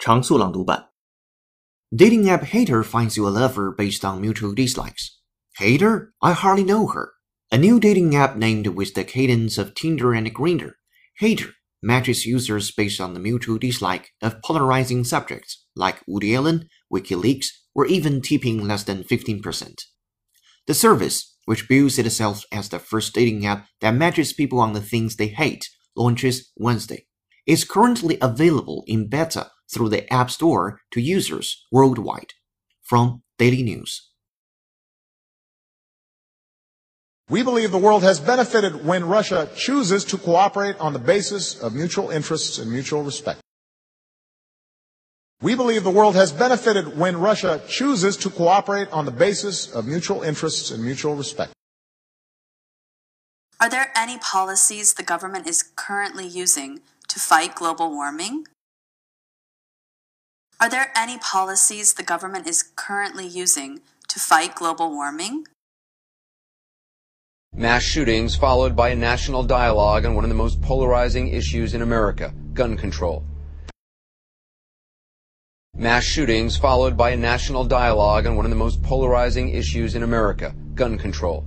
常速朗读版。Dating app hater finds you a lover based on mutual dislikes. Hater? I hardly know her. A new dating app named with the cadence of Tinder and Grindr. Hater matches users based on the mutual dislike of polarizing subjects like Woody Allen, WikiLeaks, or even tipping less than 15%. The service, which bills itself as the first dating app that matches people on the things they hate, launches Wednesday. It's currently available in beta through the App Store to users worldwide. From Daily News. We believe the world has benefited when Russia chooses to cooperate on the basis of mutual interests and mutual respect. We believe the world has benefited when Russia chooses to cooperate on the basis of mutual interests and mutual respect. Are there any policies the government is currently using to fight global warming? Are there any policies the government is currently using to fight global warming? Mass shootings followed by a national dialogue on one of the most polarizing issues in America gun control. Mass shootings followed by a national dialogue on one of the most polarizing issues in America gun control.